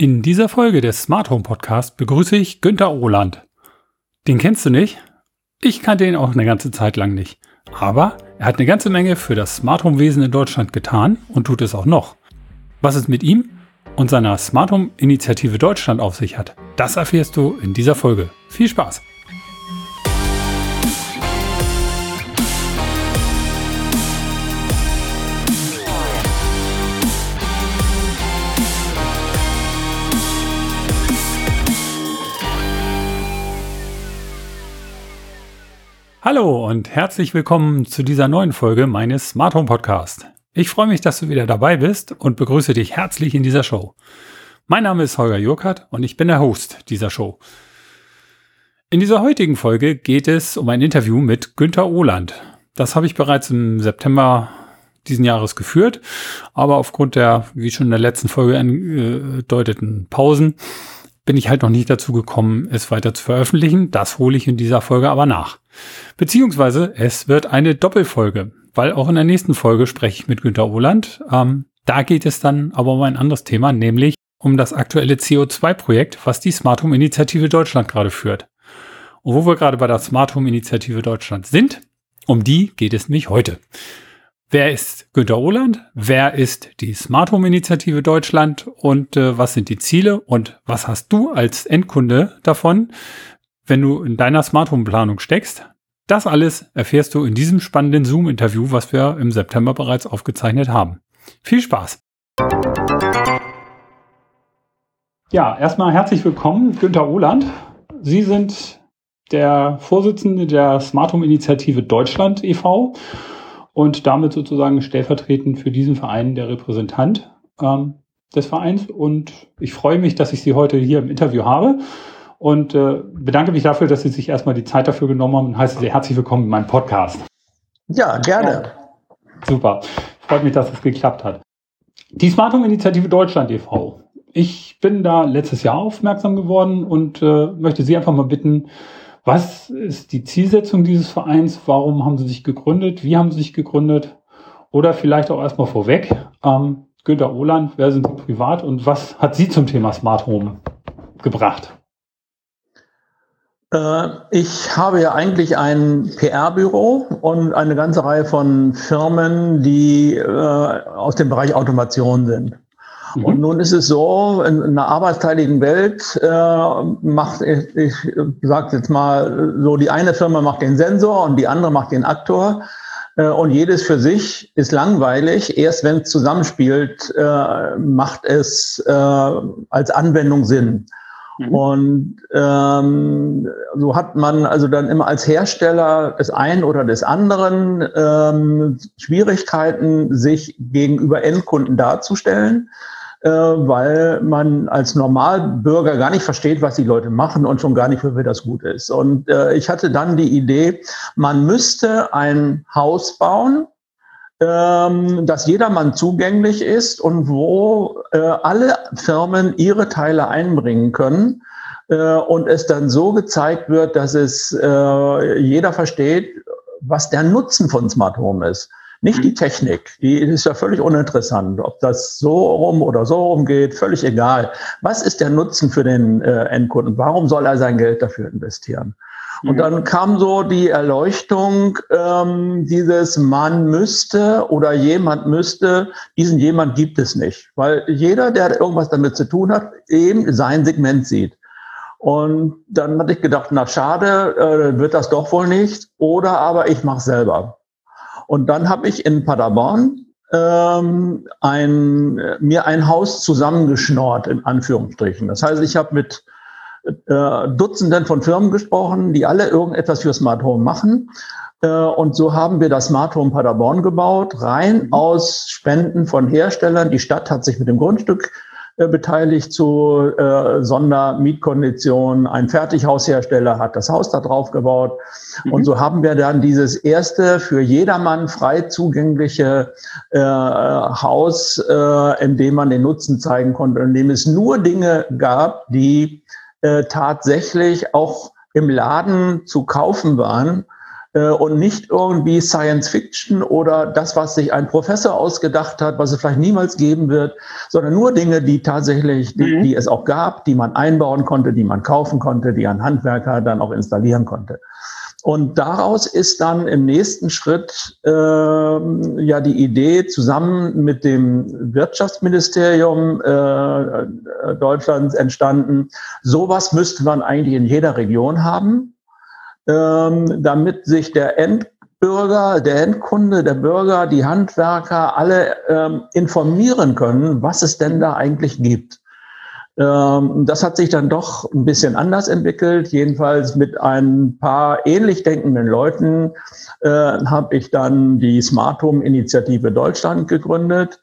In dieser Folge des Smart Home Podcast begrüße ich Günter Ohland. Den kennst du nicht? Ich kannte ihn auch eine ganze Zeit lang nicht. Aber er hat eine ganze Menge für das Smart Home Wesen in Deutschland getan und tut es auch noch. Was es mit ihm und seiner Smart Home Initiative Deutschland auf sich hat, das erfährst du in dieser Folge. Viel Spaß! Hallo und herzlich willkommen zu dieser neuen Folge meines Smart Home Podcast. Ich freue mich, dass du wieder dabei bist und begrüße dich herzlich in dieser Show. Mein Name ist Holger Jurkert und ich bin der Host dieser Show. In dieser heutigen Folge geht es um ein Interview mit Günter Ohland. Das habe ich bereits im September diesen Jahres geführt, aber aufgrund der, wie schon in der letzten Folge angedeuteten Pausen, bin ich halt noch nicht dazu gekommen, es weiter zu veröffentlichen. Das hole ich in dieser Folge aber nach. Beziehungsweise es wird eine Doppelfolge, weil auch in der nächsten Folge spreche ich mit Günter Ohland. Ähm, da geht es dann aber um ein anderes Thema, nämlich um das aktuelle CO2-Projekt, was die Smart Home Initiative Deutschland gerade führt. Und wo wir gerade bei der Smart Home Initiative Deutschland sind, um die geht es nämlich heute. Wer ist Günter Ohland? Wer ist die Smart Home Initiative Deutschland? Und äh, was sind die Ziele? Und was hast du als Endkunde davon, wenn du in deiner Smart Home Planung steckst. Das alles erfährst du in diesem spannenden Zoom-Interview, was wir im September bereits aufgezeichnet haben. Viel Spaß! Ja, erstmal herzlich willkommen, Günter Ohland. Sie sind der Vorsitzende der Smart Home Initiative Deutschland e.V. und damit sozusagen stellvertretend für diesen Verein der Repräsentant ähm, des Vereins. Und ich freue mich, dass ich Sie heute hier im Interview habe und äh, bedanke mich dafür, dass Sie sich erstmal die Zeit dafür genommen haben und heiße Sie herzlich willkommen in meinem Podcast. Ja, gerne. Super. Freut mich, dass es geklappt hat. Die Smart Home Initiative Deutschland e.V. Ich bin da letztes Jahr aufmerksam geworden und äh, möchte Sie einfach mal bitten, was ist die Zielsetzung dieses Vereins? Warum haben Sie sich gegründet? Wie haben Sie sich gegründet? Oder vielleicht auch erstmal vorweg, ähm, Günter Ohland, wer sind Sie privat und was hat Sie zum Thema Smart Home gebracht? Äh, ich habe ja eigentlich ein PR-Büro und eine ganze Reihe von Firmen, die äh, aus dem Bereich Automation sind. Mhm. Und nun ist es so, in, einer arbeitsteiligen Welt äh, macht, ich, ich sage jetzt mal, so die eine Firma macht den Sensor und die andere macht den Aktor. Äh, und jedes für sich ist langweilig. Erst wenn es zusammenspielt, äh, macht es äh, als Anwendung Sinn. Mhm. Und ähm, so hat man also dann immer als Hersteller des einen oder des anderen ähm, Schwierigkeiten, sich gegenüber Endkunden darzustellen, äh, weil man als Normalbürger gar nicht versteht, was die Leute machen und schon gar nicht, wofür das gut ist. Und äh, ich hatte dann die Idee, man müsste ein Haus bauen, ähm, dass jedermann zugänglich ist und wo äh, alle Firmen ihre Teile einbringen können äh, und es dann so gezeigt wird, dass es äh, jeder versteht, was der Nutzen von Smart Home ist. Nicht die mhm. Technik, die ist ja völlig uninteressant. Ob das so rum oder so rum geht, völlig egal. Was ist der Nutzen für den äh, Endkunden? Warum soll er sein Geld dafür investieren? Und mhm. dann kam so die Erleuchtung, ähm, dieses man müsste oder jemand müsste, diesen jemand gibt es nicht. Weil jeder, der irgendwas damit zu tun hat, eben sein Segment sieht. Und dann hatte ich gedacht, na schade, äh, wird das doch wohl nicht. Oder aber ich mache selber. Und dann habe ich in Paderborn ähm, ein, mir ein Haus zusammengeschnort, in Anführungsstrichen. Das heißt, ich habe mit äh, Dutzenden von Firmen gesprochen, die alle irgendetwas für Smart Home machen. Äh, und so haben wir das Smart Home Paderborn gebaut, rein mhm. aus Spenden von Herstellern. Die Stadt hat sich mit dem Grundstück beteiligt zu äh, Sondermietkonditionen. Ein Fertighaushersteller hat das Haus da drauf gebaut. Mhm. Und so haben wir dann dieses erste für jedermann frei zugängliche äh, Haus, äh, in dem man den Nutzen zeigen konnte, in dem es nur Dinge gab, die äh, tatsächlich auch im Laden zu kaufen waren. Äh, äh, und nicht irgendwie Science Fiction oder das, was sich ein Professor ausgedacht hat, was es vielleicht niemals geben wird, sondern nur Dinge, die tatsächlich, die, mhm. die es auch gab, die man einbauen konnte, die man kaufen konnte, die ein Handwerker dann auch installieren konnte. Und daraus ist dann im nächsten Schritt äh, ja die Idee zusammen mit dem Wirtschaftsministerium äh, Deutschlands entstanden. Sowas müsste man eigentlich in jeder Region haben ähm, damit sich der Endbürger, der Endkunde, der Bürger, die Handwerker alle ähm, informieren können, was es denn da eigentlich gibt. Ähm, das hat sich dann doch ein bisschen anders entwickelt. Jedenfalls mit ein paar ähnlich denkenden Leuten äh, habe ich dann die Smart Home Initiative Deutschland gegründet.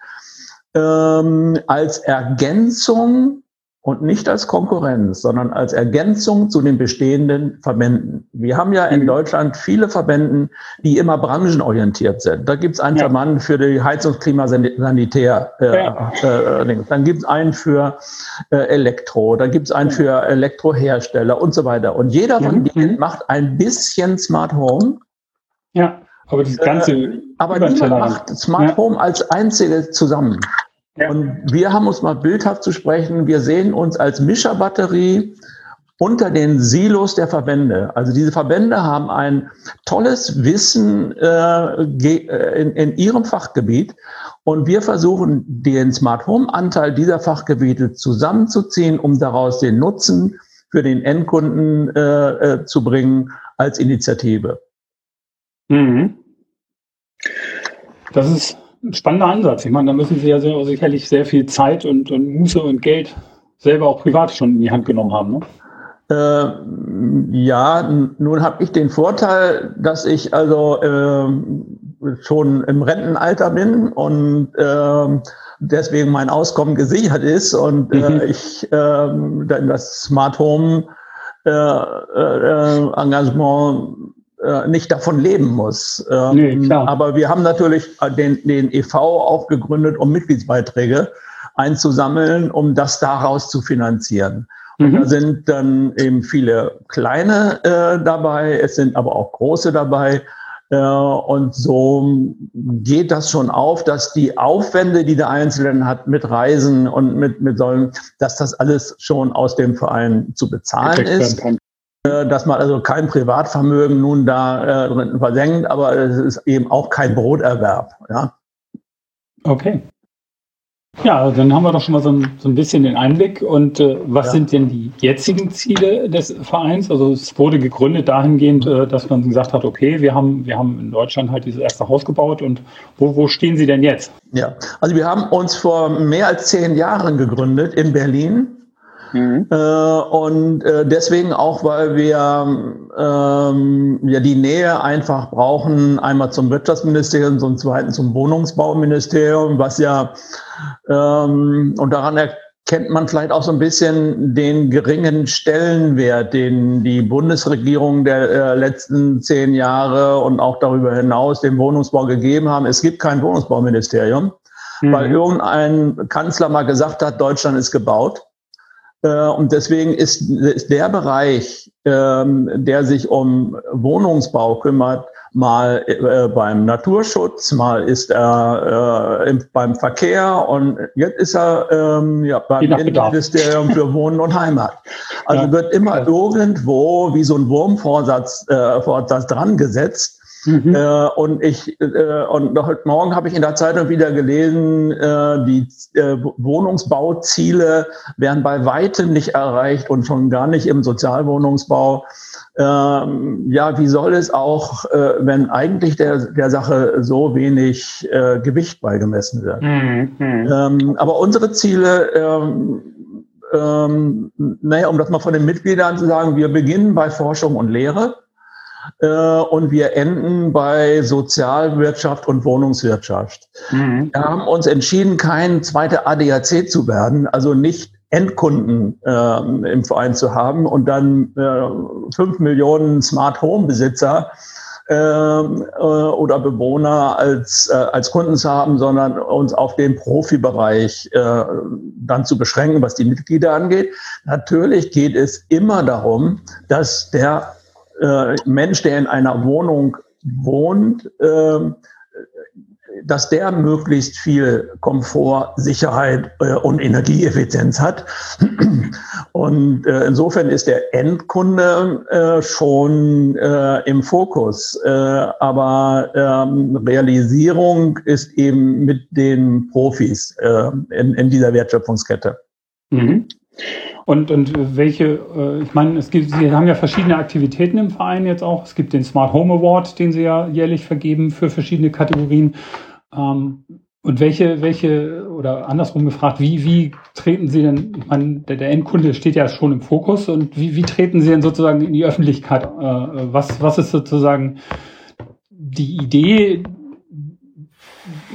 Ähm, als Ergänzung und nicht als Konkurrenz, sondern als Ergänzung zu den bestehenden Verbänden. Wir haben ja in mhm. Deutschland viele Verbänden, die immer branchenorientiert sind. Da gibt es einen ja. Verband für die Heizungs-, Klimasanitär, äh, ja. äh, dann gibt es einen für äh, Elektro, dann gibt es einen für Elektrohersteller und so weiter. Und jeder von mhm. denen macht ein bisschen Smart Home. Ja, aber das ganze. Äh, aber niemand macht Smart ja. Home als einzige zusammen. Ja. Und wir haben uns mal bildhaft zu sprechen, wir sehen uns als Mischerbatterie unter den Silos der Verbände. Also diese Verbände haben ein tolles Wissen äh, in, in ihrem Fachgebiet und wir versuchen, den Smart Home Anteil dieser Fachgebiete zusammenzuziehen, um daraus den Nutzen für den Endkunden äh, äh, zu bringen als Initiative. Mhm. Das ist ein spannender Ansatz. Ich meine, da müssen Sie ja sicherlich sehr viel Zeit und, und Muße und Geld selber auch privat schon in die Hand genommen haben. Ne? Äh, ja, nun habe ich den Vorteil, dass ich also äh, schon im Rentenalter bin und äh, deswegen mein Auskommen gesichert ist und äh, mhm. ich äh, das Smart Home äh, äh, Engagement äh, nicht davon leben muss. Ähm, nee, aber wir haben natürlich den, den EV auch gegründet, um Mitgliedsbeiträge einzusammeln, um das daraus zu finanzieren. Und mhm. da sind dann eben viele kleine äh, dabei, es sind aber auch große dabei. Äh, und so geht das schon auf, dass die Aufwände, die der Einzelne hat mit Reisen und mit, mit sollen, dass das alles schon aus dem Verein zu bezahlen ist. Äh, dass man also kein Privatvermögen nun da äh, drin versenkt, aber es ist eben auch kein Broterwerb. Ja? Okay. Ja, dann haben wir doch schon mal so ein, so ein bisschen den Einblick. Und äh, was ja. sind denn die jetzigen Ziele des Vereins? Also es wurde gegründet dahingehend, äh, dass man gesagt hat, okay, wir haben, wir haben in Deutschland halt dieses erste Haus gebaut und wo, wo stehen Sie denn jetzt? Ja, also wir haben uns vor mehr als zehn Jahren gegründet in Berlin Mhm. Äh, und äh, deswegen auch, weil wir ähm, ja die Nähe einfach brauchen, einmal zum Wirtschaftsministerium, zum zweiten zum Wohnungsbauministerium, was ja ähm, und daran erkennt man vielleicht auch so ein bisschen den geringen Stellenwert, den die Bundesregierung der äh, letzten zehn Jahre und auch darüber hinaus dem Wohnungsbau gegeben haben. Es gibt kein Wohnungsbauministerium, mhm. weil irgendein Kanzler mal gesagt hat, Deutschland ist gebaut. Äh, und deswegen ist, ist der Bereich, ähm, der sich um Wohnungsbau kümmert, mal äh, beim Naturschutz, mal ist er äh, beim Verkehr und jetzt ist er ähm, ja, beim Ministerium für Wohnen und Heimat. Also ja. wird immer irgendwo wie so ein Wurmvorsatz äh, Vorsatz dran gesetzt. Mhm. Äh, und ich äh, und heute Morgen habe ich in der Zeitung wieder gelesen, äh, die äh, Wohnungsbauziele werden bei weitem nicht erreicht und schon gar nicht im Sozialwohnungsbau. Ähm, ja, wie soll es auch, äh, wenn eigentlich der, der Sache so wenig äh, Gewicht beigemessen wird? Mhm. Ähm, aber unsere Ziele, ähm, ähm, naja, um das mal von den Mitgliedern zu sagen, wir beginnen bei Forschung und Lehre. Äh, und wir enden bei Sozialwirtschaft und Wohnungswirtschaft. Mhm. Wir haben uns entschieden, kein zweiter ADAC zu werden, also nicht Endkunden äh, im Verein zu haben und dann äh, fünf Millionen Smart Home Besitzer ähm, äh, oder Bewohner als, äh, als Kunden zu haben, sondern uns auf den Profibereich dann zu beschränken, was die Mitglieder angeht. Natürlich geht es immer darum, dass der äh, Mensch, der in einer Wohnung wohnt, äh, dass der möglichst viel Komfort, Sicherheit äh, und Energieeffizienz hat. Und äh, insofern ist der Endkunde äh, schon äh, im Fokus. Äh, aber ähm, Realisierung ist eben mit den Profis in, in dieser Wertschöpfungskette. Mhm. Und, und welche, äh, ich meine, es gibt, Sie haben ja verschiedene Aktivitäten im Verein jetzt auch. Es gibt den Smart Home Award, den Sie ja jährlich vergeben für verschiedene Kategorien. Ähm, und welche, welche, oder andersrum gefragt, wie, wie treten Sie denn, ich meine, der, der Endkunde steht ja schon im Fokus und wie, wie treten Sie denn sozusagen in die Öffentlichkeit? Äh, was, was ist sozusagen die Idee,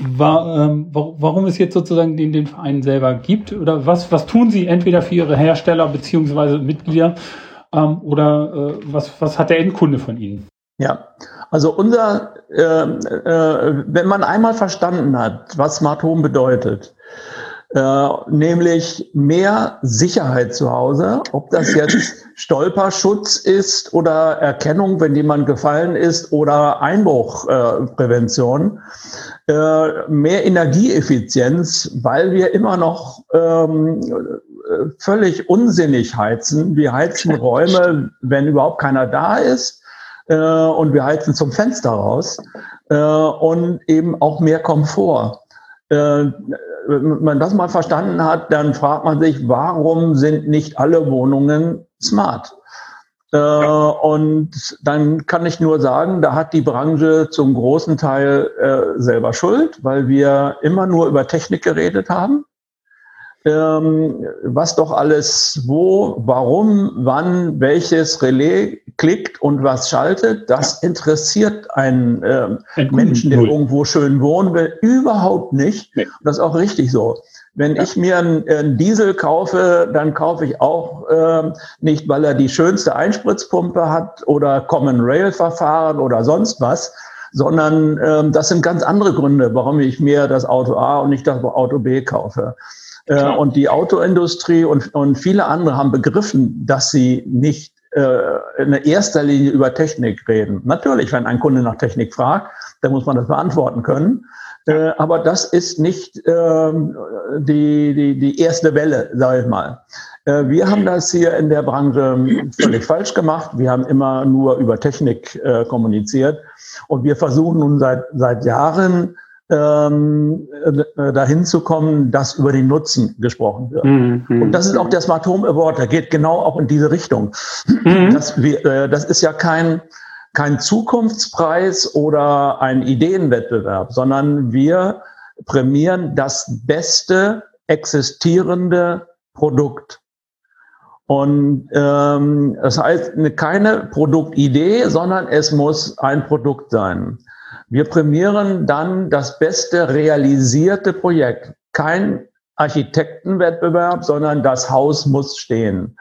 war, ähm, warum es jetzt sozusagen den, den Verein selber gibt oder was, was tun Sie entweder für Ihre Hersteller beziehungsweise Mitglieder ähm, oder äh, was, was hat der Endkunde von Ihnen? Ja, also unser, äh, äh, wenn man einmal verstanden hat, was Smart Home bedeutet, äh, nämlich mehr Sicherheit zu Hause, ob das jetzt Stolperschutz ist oder Erkennung, wenn jemand gefallen ist oder Einbruchprävention, äh, mehr Energieeffizienz, weil wir immer noch ähm, völlig unsinnig heizen. Wir heizen Räume, wenn überhaupt keiner da ist äh, und wir heizen zum Fenster raus äh, und eben auch mehr Komfort. Wenn man das mal verstanden hat, dann fragt man sich, warum sind nicht alle Wohnungen smart? Äh, und dann kann ich nur sagen, da hat die Branche zum großen Teil äh, selber Schuld, weil wir immer nur über Technik geredet haben. Ähm, was doch alles wo, warum, wann, welches Relais klickt und was schaltet, das interessiert einen äh, Menschen, der irgendwo schön wohnen will, überhaupt nicht. Nee. Das ist auch richtig so. Wenn ja. ich mir einen, Diesel kaufe, dann kaufe ich auch äh, nicht, weil er die schönste Einspritzpumpe hat oder Common Rail Verfahren oder sonst was, sondern äh, das sind ganz andere Gründe, warum ich mir das Auto A und nicht das Auto B kaufe. Äh, und die Autoindustrie und, und viele andere haben begriffen, dass sie nicht äh, in erster Linie über Technik reden. Natürlich, wenn ein Kunde nach Technik fragt, dann muss man das beantworten können. Äh, aber das ist nicht ähm, die, die, die erste Welle, sage ich mal. Äh, wir haben das hier in der Branche völlig falsch gemacht. Wir haben immer nur über Technik äh, kommuniziert. Und wir versuchen nun seit, seit Jahren, ähm, äh, dahin zu kommen, dass über den Nutzen gesprochen wird. Mhm. Und das ist auch der Smart Home Award, der geht genau auch in diese Richtung. Mhm. Das, wir, äh, das ist ja kein, kein Zukunftspreis oder ein Ideenwettbewerb, sondern wir prämieren das beste existierende Produkt. Und ähm, das heißt keine Produktidee, sondern es muss ein Produkt sein. Wir prämieren dann das beste realisierte Projekt. Kein Architektenwettbewerb, sondern das Haus muss stehen.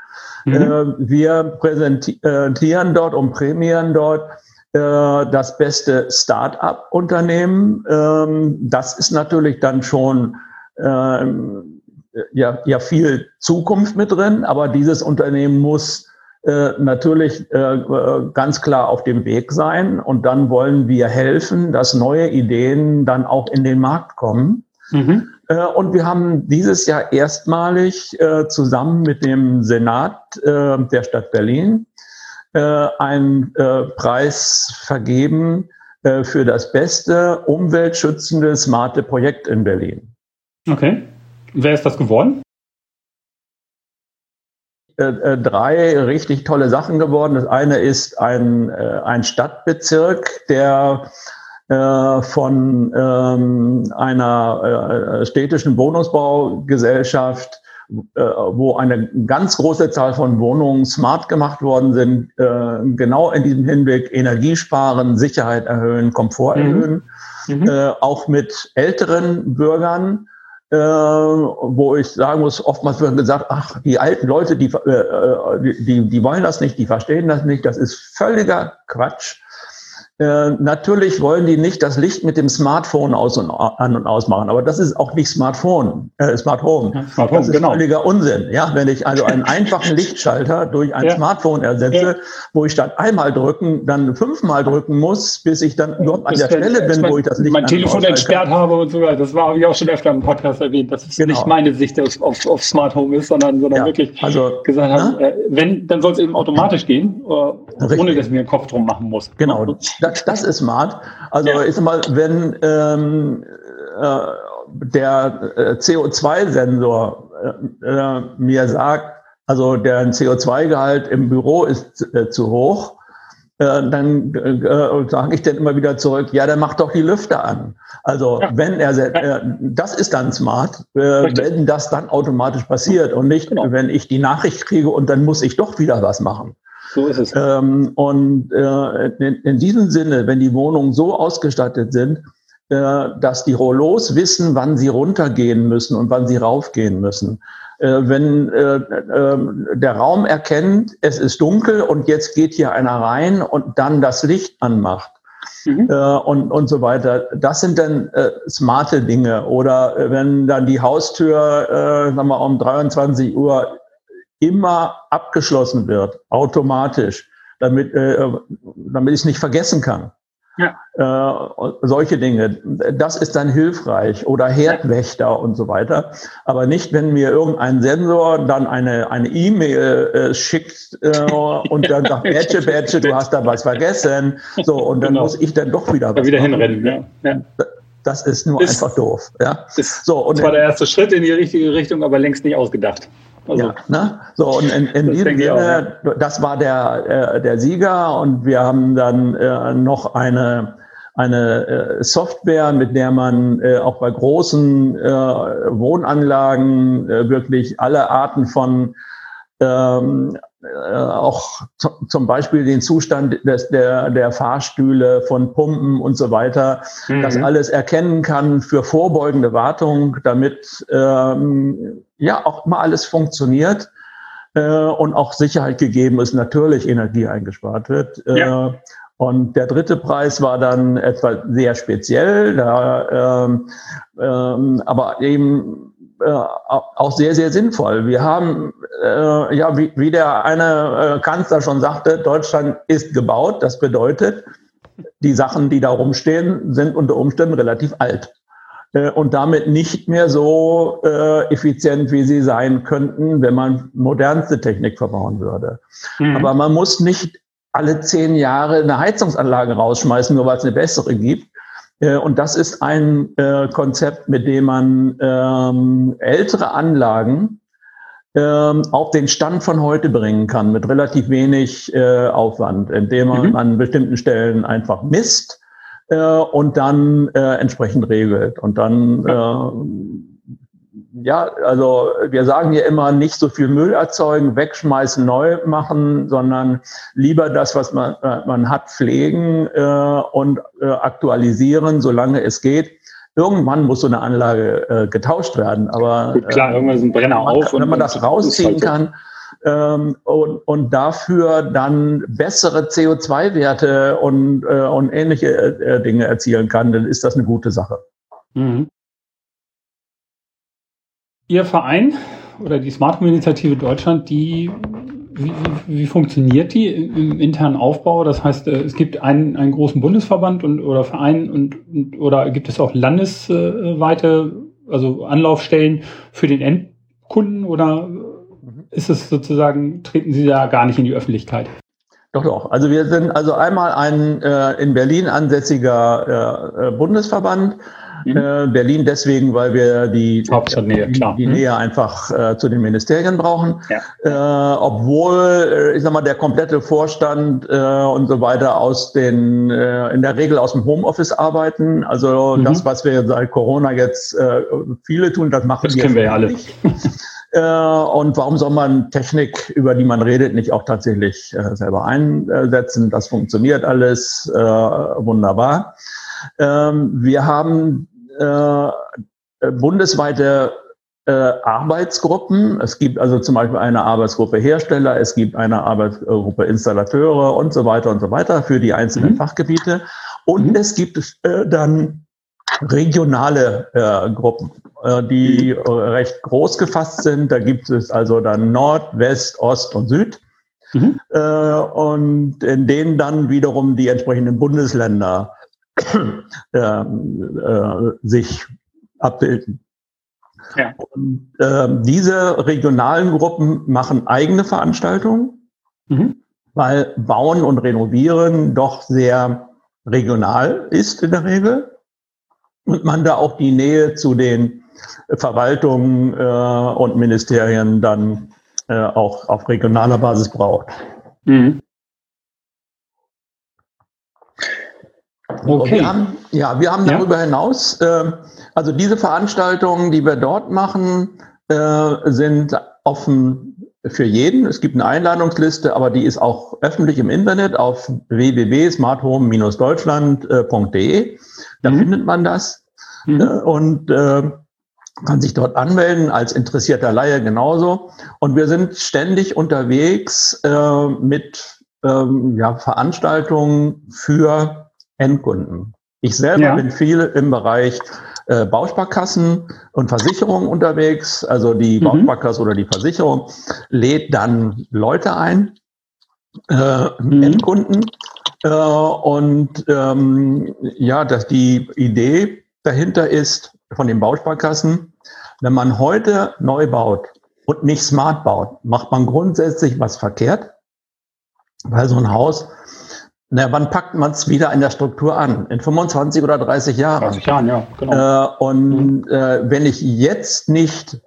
Mhm. Äh, wir präsentieren dort und prämieren dort äh, das beste Start-up-Unternehmen. Ähm, das ist natürlich dann schon ähm, ja, ja viel Zukunft mit drin, aber dieses Unternehmen muss äh, natürlich äh, ganz klar auf dem Weg sein und dann wollen wir helfen, dass neue Ideen dann auch in den Markt kommen. Mhm. Äh, und wir haben dieses Jahr erstmalig äh, zusammen mit dem Senat äh, der Stadt Berlin einen Preis vergeben für das beste umweltschützende smarte Projekt in Berlin. Okay. Wer ist das geworden? drei richtig tolle Sachen geworden. Das eine ist ein, ein Stadtbezirk, der äh, von ähm, einer äh, städtischen Wohnungsbaugesellschaft, äh, wo eine ganz große Zahl von Wohnungen smart gemacht worden sind, äh, genau in diesem Hinblick Energiesparen, Sicherheit erhöhen, Komfort mhm. erhöhen, mhm. Äh, auch mit älteren Bürgern. Äh, wo ich sagen muss, oftmals wird gesagt, ach, die alten Leute, die, äh, die, die wollen das nicht, die verstehen das nicht, das ist völliger Quatsch Äh, natürlich wollen die nicht das Licht mit dem Smartphone aus und an und ausmachen, aber das ist auch nicht Smartphone, äh, Smart Home. Ja, Smart Home das ist genau. völliger Unsinn. Ja, wenn ich also einen einfachen Lichtschalter durch ein ja. Smartphone ersetze, ja. wo ich statt einmal drücken, dann fünfmal drücken muss, bis ich dann überhaupt an der Stelle bin, mein, wo ich das Licht Mein Telefon entsperrt habe und so weiter. Das war habe ich auch schon öfter im Podcast erwähnt, dass es genau. nicht meine Sicht auf, auf, auf Smart Home ist, sondern, sondern wirklich also, gesagt haben, äh, wenn, dann soll es eben automatisch gehen, äh, ohne dass ich mir einen Kopf drum machen muss. Genau, das, das ist smart. Art. Also ja. ich sag mal, wenn ähm, äh, der äh, CO2-Sensor äh, äh, mir sagt, also der CO2-Gehalt im Büro ist äh, zu hoch, äh, dann äh, sage ich dann immer wieder zurück, ja, dann macht doch die Lüfter an. Also ja. wenn er, äh, das ist dann smart, äh, wenn das dann automatisch passiert und nicht, genau. wenn ich die Nachricht kriege und dann muss ich doch wieder was machen. So ist es. Ähm, und äh, in, in, diesem Sinne, wenn die Wohnungen so ausgestattet sind, äh, dass die Rollos wissen, wann sie runtergehen müssen und wann sie raufgehen müssen. Äh, wenn äh, äh, der Raum erkennt, es ist dunkel und jetzt geht hier einer rein und dann das Licht anmacht. Mhm. Äh, und, und so weiter. Das sind dann äh, smarte Dinge. Oder wenn dann die Haustür äh, sagen wir, um 23 Uhr immer abgeschlossen wird, automatisch, damit, äh, damit ich es nicht vergessen kann. Ja. Äh, solche Dinge. Das ist dann hilfreich oder Herdwächter und so weiter. Aber nicht, wenn mir irgendein Sensor dann eine eine E-Mail äh, schickt äh, und dann sagt, Badge, Badge, du hast da was vergessen. So, und dann genau. muss ich dann doch wieder was wieder machen. hinrennen. Ja. ja. Das ist nur ist, einfach doof. Ja? Ist so, und zwar der erste Schritt in die richtige Richtung, aber längst nicht ausgedacht. Also, ja, ne? So, und in, in diesem Sinne, ja. das war der, äh, der Sieger und wir haben dann äh, noch eine, eine äh, Software, mit der man äh, auch bei großen äh, Wohnanlagen äh, wirklich alle Arten von ähm, äh, auch zum Beispiel den Zustand des, der, der Fahrstühle, von Pumpen und so weiter, mhm. das alles erkennen kann für vorbeugende Wartung, damit ähm, ja auch mal alles funktioniert äh, und auch Sicherheit gegeben ist, natürlich Energie eingespart wird. Äh, ja. Äh, und der dritte Preis war dann etwa sehr speziell, da, ähm, ähm, aber eben äh, auch sehr, sehr sinnvoll. Wir haben, äh, ja, wie, wie der eine äh, Kanzler schon sagte, Deutschland ist gebaut. Das bedeutet, die Sachen, die da rumstehen, sind unter Umständen relativ alt äh, und damit nicht mehr so äh, effizient, wie sie sein könnten, wenn man modernste Technik verbauen würde. Mhm. Aber man muss nicht alle zehn Jahre eine Heizungsanlage rausschmeißen, nur weil es eine bessere gibt, und das ist ein äh, Konzept, mit dem man ähm, ältere Anlagen ähm, auf den Stand von heute bringen kann, mit relativ wenig äh, Aufwand, indem man mhm. an bestimmten Stellen einfach misst äh, und dann äh, entsprechend regelt. Und dann ja. Also wir sagen ja immer, nicht so viel Müll erzeugen, wegschmeißen, neu machen, sondern lieber das, was man, äh, man hat, pflegen äh, und äh, aktualisieren, solange es geht. Irgendwann muss so eine Anlage äh, getauscht werden, aber Gut, klar, irgendwann ist ein Brenner man, auf. Wenn man das rausziehen halt kann, ähm, und, und dafür dann bessere CO2-Werte und, äh, und ähnliche äh, Dinge erzielen kann, dann ist das eine gute Sache. Mhm. Ihr Verein oder die Smart Home Initiative Deutschland, die wie, wie, funktioniert die im internen Aufbau? Das heißt, äh, es gibt einen, einen großen Bundesverband und oder Verein und, und oder gibt es auch landesweite, also Anlaufstellen für den Endkunden oder ist es sozusagen, treten Sie da gar nicht in die Öffentlichkeit? Doch, doch. Also wir sind also einmal ein äh, in Berlin ansässiger äh, äh Bundesverband Mhm. Äh, Berlin deswegen, weil wir die, Hauptstadtnähe, die, die mhm. Nähe einfach äh, zu den Ministerien brauchen. Ja. Äh, obwohl, äh, ich sag mal, der komplette Vorstand äh, und so weiter aus den, äh, in der Regel aus dem Homeoffice arbeiten. Also mhm. das, was wir seit Corona jetzt viele tun, das machen das wir. Das kennen wir ja alle. Und warum soll man Technik, über die man redet, nicht auch tatsächlich selber einsetzen? Das funktioniert alles wunderbar. Ähm, wir haben äh, bundesweite äh, Arbeitsgruppen. Es gibt also zum Beispiel eine Arbeitsgruppe Hersteller, es gibt eine Arbeitsgruppe Installateure und so weiter und so weiter für die einzelnen mhm. Fachgebiete. Und mhm. es gibt äh, dann regionale äh, Gruppen, äh, die mhm. recht groß gefasst sind. Da gibt es also dann Nord, West, Ost und Süd. Mhm. Äh, und in denen dann wiederum die entsprechenden Bundesländer ähm, äh, sich abbilden. Ja. Und, äh, diese regionalen Gruppen machen eigene Veranstaltungen, mhm. weil Bauen und Renovieren doch sehr regional ist in der Regel und man da auch die Nähe zu den Verwaltungen äh, und Ministerien dann äh, auch auf regionaler Basis braucht. Mhm. Okay. Wir haben, ja, wir haben darüber ja. hinaus, äh, also diese Veranstaltungen, die wir dort machen, äh, sind offen für jeden. Es gibt eine Einladungsliste, aber die ist auch öffentlich im Internet auf www.smarthome-deutschland.de. Da mhm. findet man das mhm. äh, und äh, kann sich dort anmelden als interessierter Laie genauso. Und wir sind ständig unterwegs äh, mit ähm, ja, Veranstaltungen für Endkunden. Ich selber ja. bin viel im Bereich äh, Bausparkassen und Versicherungen unterwegs. Also die mhm. Bausparkasse oder die Versicherung lädt dann Leute ein, äh, mhm. Endkunden. Äh, und ähm, ja, dass die Idee dahinter ist von den Bausparkassen, wenn man heute neu baut und nicht smart baut, macht man grundsätzlich was verkehrt, weil so ein Haus na, wann packt man es wieder in der Struktur an? In 25 oder 30 Jahren? 30 Jahren, ja, genau. Äh, und mhm. äh, wenn ich jetzt nicht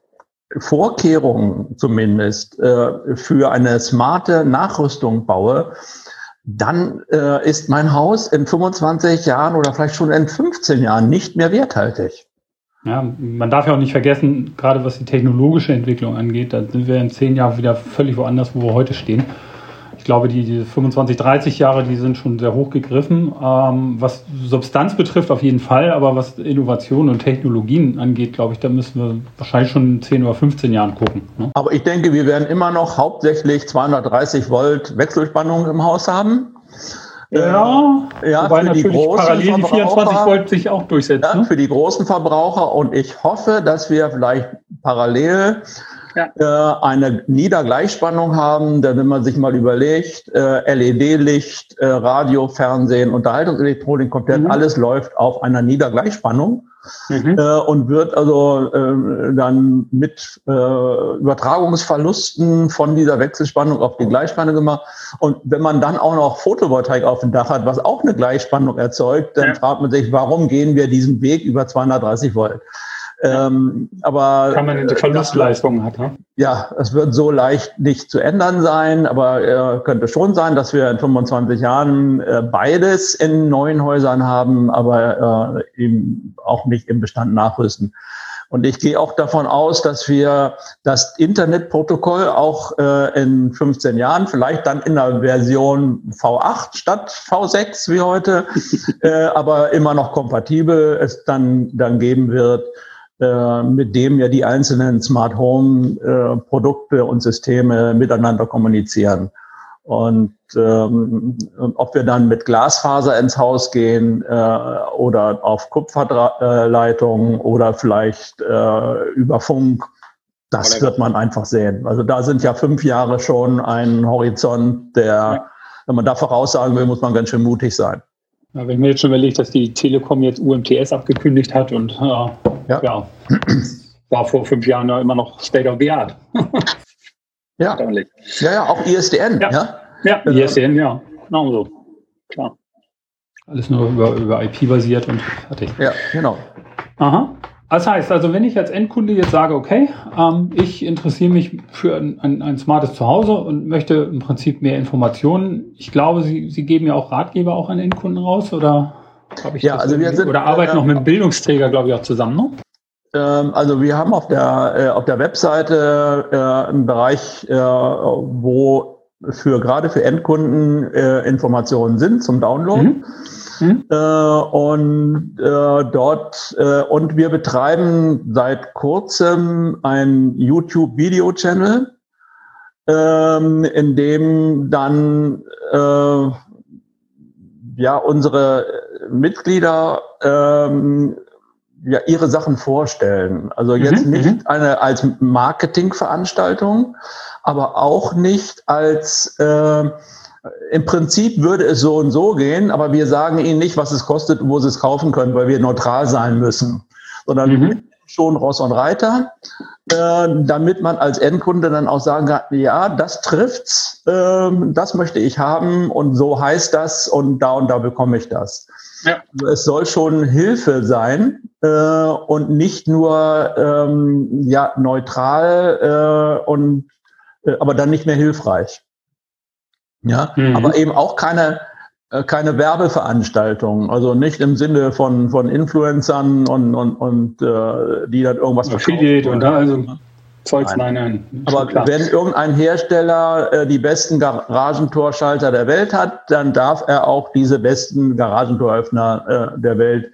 Vorkehrungen zumindest äh, für eine smarte Nachrüstung baue, dann äh, ist mein Haus in 25 Jahren oder vielleicht schon in 15 Jahren nicht mehr werthaltig. Ja, man darf ja auch nicht vergessen, gerade was die technologische Entwicklung angeht, da sind wir in zehn Jahren wieder völlig woanders, wo wir heute stehen ich glaube, die, die 25, 30 Jahre, die sind schon sehr hoch gegriffen. Ähm, was Substanz betrifft, auf jeden Fall, aber was Innovation und Technologien angeht, glaube ich, da müssen wir wahrscheinlich schon in 10 oder 15 Jahren gucken. Ne? Aber ich denke, wir werden immer noch hauptsächlich 230 Volt Wechselspannung im Haus haben. Ja, ja wobei natürlich die parallel die 24 Volt sich auch durchsetzen. Ja, ne? Für die großen Verbraucher und ich hoffe, dass wir vielleicht parallel ja. äh, eine Niedergleichspannung haben, denn wenn man sich mal überlegt, äh, LED-Licht, äh, Radio, Fernsehen, Unterhaltungselektronik, komplett mhm. alles läuft auf einer Niedergleichspannung. Mhm. Äh, und wird also äh, dann mit äh, Übertragungsverlusten von dieser Wechselspannung auf die Gleichspannung gemacht. Und wenn man dann auch noch Photovoltaik auf dem Dach hat, was auch eine Gleichspannung erzeugt, dann ja. fragt man sich, warum gehen wir diesen Weg über 230 Volt? Ähm, aber kann man die Verlustleistungen hat, ne? Ja, es wird so leicht nicht zu ändern sein, aber äh, könnte schon sein, dass wir in 25 Jahren äh, beides in neuen Häusern haben, aber äh, eben auch nicht im Bestand nachrüsten. Und ich gehe auch davon aus, dass wir das Internetprotokoll auch äh, in 15 Jahren, vielleicht dann in der Version V8 statt V6 wie heute, äh, aber immer noch kompatibel es dann, dann geben wird äh, mit dem ja die einzelnen Smart Home äh, Produkte und Systeme miteinander kommunizieren. Und, ähm, und ob wir dann mit Glasfaser ins Haus gehen äh, oder auf Kupferleitungen oder vielleicht äh, über Funk, das wird man einfach sehen. Also da sind ja fünf Jahre schon ein Horizont, der, ja. wenn man da voraussagen will, muss man ganz schön mutig sein. Ja, wenn ich mir jetzt schon überlegt, dass die Telekom jetzt UMTS abgekündigt hat und äh, ja. ja. war vor fünf Jahren ja immer noch State of the Art. ja. ja, ja, auch ISDN. Ja, ja, ja ISDN, ja, genau so. Klar. Alles nur über, über IP basiert und fertig. Ja, genau. Aha. Das heißt, also wenn ich als Endkunde jetzt sage, okay, ähm, ich interessiere mich für ein, ein, ein, smartes Zuhause und möchte im Prinzip mehr Informationen, ich glaube, Sie, Sie geben ja auch Ratgeber auch an Endkunden raus, oder ja, also wir sind, oder arbeiten äh, noch mit dem Bildungsträger, glaube ich, auch zusammen, ne? Also wir haben auf der, äh, auf der Webseite äh, einen Bereich, äh, wo für gerade für Endkunden äh, Informationen sind zum Download. Mhm. Mhm. Äh, und äh, dort äh, und wir betreiben seit kurzem ein YouTube-Video-Channel, ähm, in dem dann äh, ja unsere Mitglieder ähm, ja ihre Sachen vorstellen. Also jetzt mhm, nicht mhm. eine als Marketingveranstaltung, aber auch nicht als äh, im Prinzip würde es so und so gehen, aber wir sagen ihnen nicht, was es kostet und wo sie es kaufen können, weil wir neutral sein müssen, sondern mhm. schon Ross und Reiter, äh, damit man als Endkunde dann auch sagen kann, ja, das trifft's, äh, das möchte ich haben und so heißt das und da und da bekomme ich das. Ja. Es soll schon Hilfe sein äh, und nicht nur ähm, ja neutral äh, und äh, aber dann nicht mehr hilfreich. Ja, mhm. aber eben auch keine, äh, keine Werbeveranstaltung, also nicht im Sinne von, von Influencern und, und, und äh, die dann irgendwas Affiliate und da also Zeugs, nein, nein. nein. Aber klar. wenn irgendein Hersteller äh, die besten Garagentorschalter der Welt hat, dann darf er auch diese besten Garagentoröffner äh, der Welt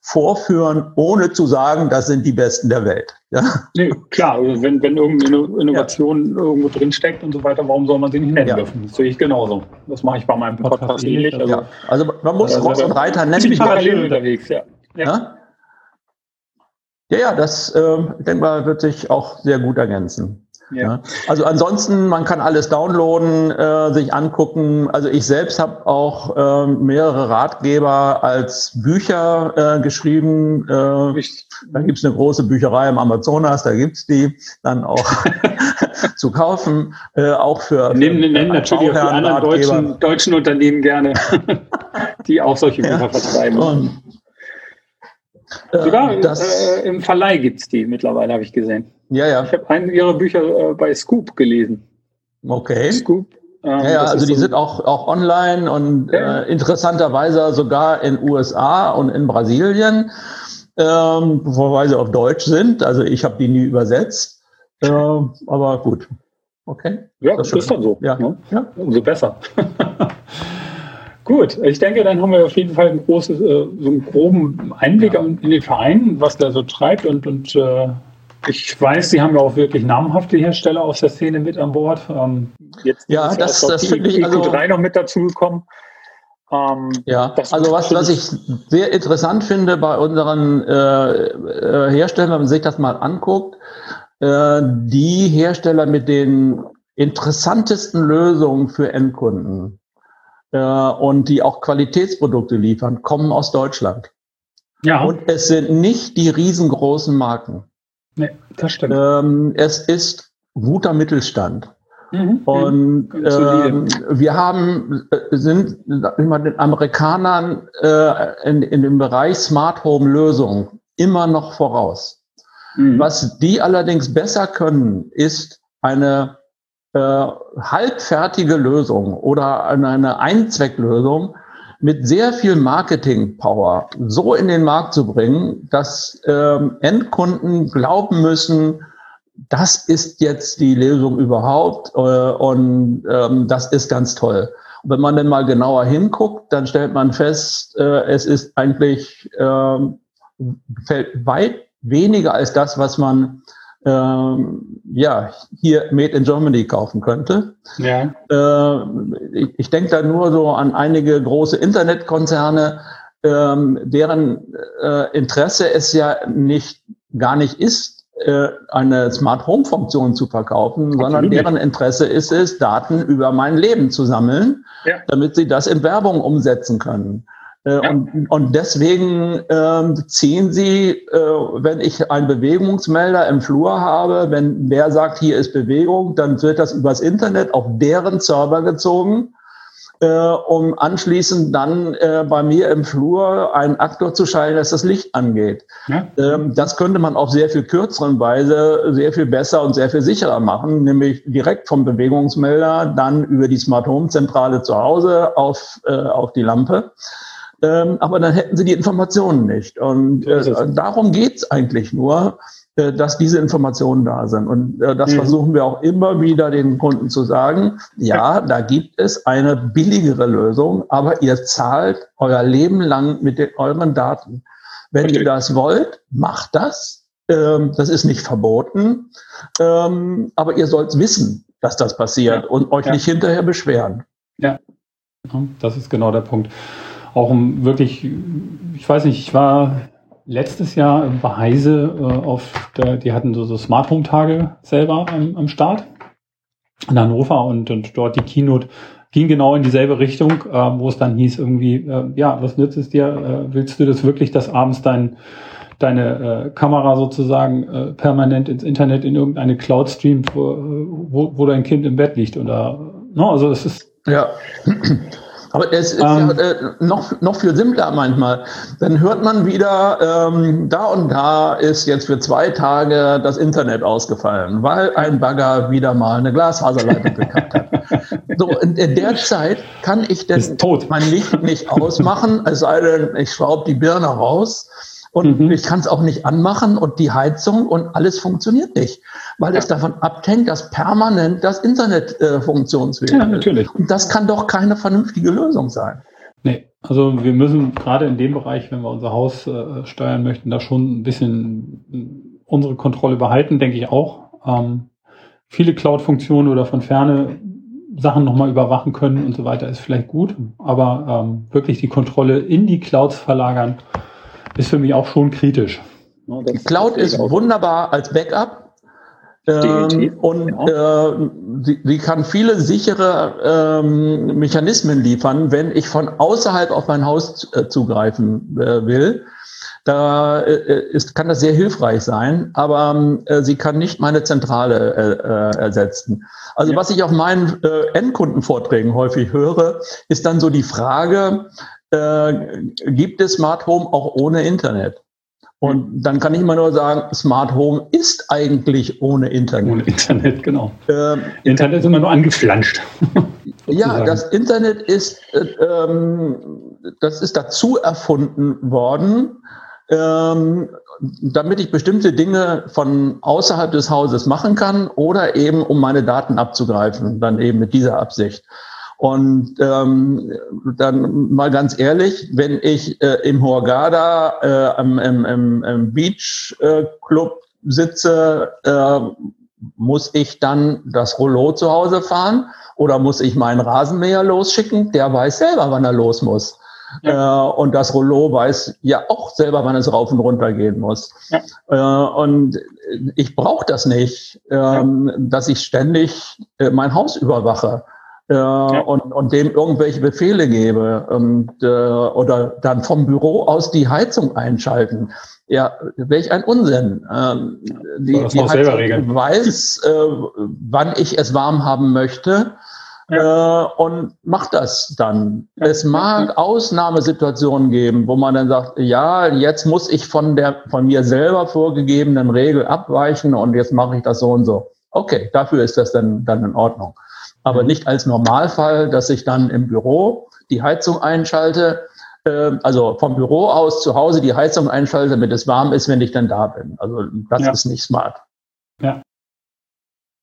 vorführen, ohne zu sagen, das sind die Besten der Welt. Ja? Nee, klar, also wenn, wenn irgendeine Innovation ja. irgendwo drin steckt und so weiter, warum soll man sie nicht nennen ja. dürfen? Das sehe ich genauso. Das mache ich bei meinem Podcast ähnlich. Also, ja. also man muss also, Ross und Reiter nennen. Ziemlich parallel unterwegs, ja. ja. Ja, ja, das, äh, denke mal, wird sich auch sehr gut ergänzen. Ja. Also ansonsten, man kann alles downloaden, äh, sich angucken. Also ich selbst habe auch äh, mehrere Ratgeber als Bücher äh, geschrieben. Äh, da gibt's eine große Bücherei im Amazonas, da gibt's die dann auch zu kaufen. Äh, auch für, für nehmen, nennen natürlich auch für andere deutschen, deutschen Unternehmen gerne, die auch solche Bücher ja. vertreiben. Und, Sogar das, äh, im Verleih gibt's die mittlerweile, habe ich gesehen. Ja, ja. Ich habe einen ihrer Bücher äh, bei Scoop gelesen. Okay. Scoop. Ähm, ja, ja also die so sind auch, auch online und ja. äh, interessanterweise sogar in USA und in Brasilien, ähm, weil sie auf Deutsch sind. Also ich habe die nie übersetzt. Äh, aber gut. Okay. Ja, das, ist dann so. Ja. Ne? ja. Umso besser. Gut, ich denke, dann haben wir auf jeden Fall ein großes, äh, so einen groben Einblick ja. in den Verein, was der so treibt und, und äh, ich weiß, Sie haben ja auch wirklich namhafte Hersteller aus der Szene mit an Bord. Ähm, jetzt ja, das, das finde ich also, 3 noch mit dazugekommen. Ähm, ja, also was, was ich sehr interessant finde bei unseren äh, äh, Herstellern, wenn man sich das mal anguckt, äh, die Hersteller mit den interessantesten Lösungen für Endkunden äh, und die auch Qualitätsprodukte liefern, kommen aus Deutschland. Ja. Und es sind nicht die riesengroßen Marken. Nee, das stimmt. Ähm, es ist guter Mittelstand. Mhm, und ähm, wir haben, äh, sind immer den Amerikanern äh, in, in dem Bereich Smart Home Lösungen immer noch voraus. Mhm. Was die allerdings besser können, ist eine äh, halbfertige Lösung oder eine, Einzwecklösung mit sehr viel Marketing-Power so in den Markt zu bringen, dass ähm, Endkunden glauben müssen, das ist jetzt die Lösung überhaupt äh, und ähm, das ist ganz toll. Und wenn man dann mal genauer hinguckt, dann stellt man fest, äh, es ist eigentlich äh, fällt weit weniger als das, was man ähm, ja, hier Made in Germany kaufen könnte. Ja. Äh, ich, ich denke da nur so an einige große Internetkonzerne, ähm, deren äh, Interesse es ja nicht gar nicht ist, äh, eine Smart Home Funktion zu verkaufen, Absolut sondern deren Interesse ist es, Daten über mein Leben zu sammeln, ja. damit sie das in Werbung umsetzen können. Äh, ja. Und, und deswegen äh, ziehen sie, äh, wenn ich einen Bewegungsmelder im Flur habe, wenn der sagt, hier ist Bewegung, dann wird das übers Internet auf deren Server gezogen, äh, um anschließend dann äh, bei mir im Flur einen Aktor zu schalten, dass das Licht angeht. Ja. Ähm, das könnte man auf sehr viel kürzeren Weise sehr viel besser und sehr viel sicherer machen, nämlich direkt vom Bewegungsmelder dann über die Smart Home Zentrale zu Hause auf, äh, auf die Lampe. Ähm, aber dann hätten sie die Informationen nicht. Und äh, darum geht's eigentlich nur. äh, dass diese Informationen da sind. Und äh, das mhm. versuchen wir auch immer wieder den Kunden zu sagen. Ja, da gibt es eine billigere Lösung, aber ihr zahlt euer Leben lang mit den, euren Daten. Wenn Verstehe. ihr das wollt, macht das. Ähm, das ist nicht verboten. Ähm, aber ihr sollt wissen, dass das passiert ja. und euch ja. nicht hinterher beschweren. Ja, das ist genau der Punkt. Auch um wirklich, ich weiß nicht, ich war letztes Jahr bei Heise äh, auf der, die hatten so, so Smart Home Tage selber am, am Start in Hannover und, und dort die Keynote ging genau in dieselbe Richtung, äh, wo es dann hieß irgendwie, äh, ja, was nützt es dir? Äh, willst du das wirklich, dass abends dein deine äh, Kamera sozusagen äh, permanent ins Internet in irgendeine Cloud streamt, wo, wo, wo dein Kind im Bett liegt oder no, ne, also es ist ja aber es ist ähm, ja, äh, noch, noch viel simpler manchmal. Dann hört man wieder, ähm, da und da ist jetzt für zwei Tage das Internet ausgefallen, weil ein Bagger wieder mal eine Glasfaserleitung gekappt hat. So, in, in der Zeit kann ich denn mein Licht nicht ausmachen, es sei denn, ich schraube die Birne raus und mhm. ich kann es auch nicht anmachen und die Heizung und alles funktioniert nicht, weil ja. es davon abhängt, dass permanent das Internet äh, funktionsfähig ist. Ja, natürlich. Und das kann doch keine vernünftige Lösung sein. Nee, also wir müssen gerade in dem Bereich, wenn wir unser Haus äh, steuern möchten, da schon ein bisschen äh, unsere Kontrolle behalten, denke ich auch. Ähm, viele Cloud-Funktionen oder von ferne Sachen nochmal überwachen können und so weiter ist vielleicht gut, aber ähm, wirklich die Kontrolle in die Clouds verlagern, ist für mich auch schon kritisch. Die Cloud ist wunderbar als Backup. Ähm, und ja. äh, sie, sie, kann viele sichere ähm, Mechanismen liefern, wenn ich von außerhalb auf mein Haus äh, zugreifen äh, will. Da äh, ist, kann das sehr hilfreich sein, aber äh, sie kann nicht meine Zentrale äh, ersetzen. Also ja. was ich auf meinen Endkundenvorträgen häufig höre, ist dann so die Frage, äh, gibt es Smart Home auch ohne Internet. Und dann kann ich immer nur sagen, Smart Home ist eigentlich ohne Internet. Ohne Internet, genau. Ähm, Internet ist immer nur angeflanscht. ja, das Internet ist, äh, ähm, das ist dazu erfunden worden, ähm, damit ich bestimmte Dinge von außerhalb des Hauses machen kann oder eben um meine Daten abzugreifen, dann eben mit dieser Absicht. Und ähm, dann mal ganz ehrlich, wenn ich äh, im Hurghada äh, im, im, im Beach äh, Club sitze, äh, muss ich dann das Rollo zu Hause fahren oder muss ich meinen Rasenmäher losschicken? Der weiß selber, wann er los muss. Ja. Äh, und das Rollo weiß ja auch selber, wann es rauf und runter gehen muss. Ja. Äh, und ich brauche das nicht, ähm, ja. dass ich ständig äh, mein Haus überwache äh, ja. und, und dem irgendwelche Befehle gebe und, äh, oder dann vom Büro aus die Heizung einschalten. Ja, welch ein Unsinn. Ähm, die, die Heizung weiß, äh, wann ich es warm haben möchte. Ja. Äh, und macht das dann. Ja. Es mag Ausnahmesituationen geben, wo man dann sagt, ja, jetzt muss ich von der von mir selber vorgegebenen Regel abweichen und jetzt mache ich das so und so. Okay, dafür ist das dann, dann in Ordnung aber nicht als Normalfall, dass ich dann im Büro die Heizung einschalte, äh, also vom Büro aus zu Hause die Heizung einschalte, damit es warm ist, wenn ich dann da bin. Also das ja. ist nicht smart. Ja.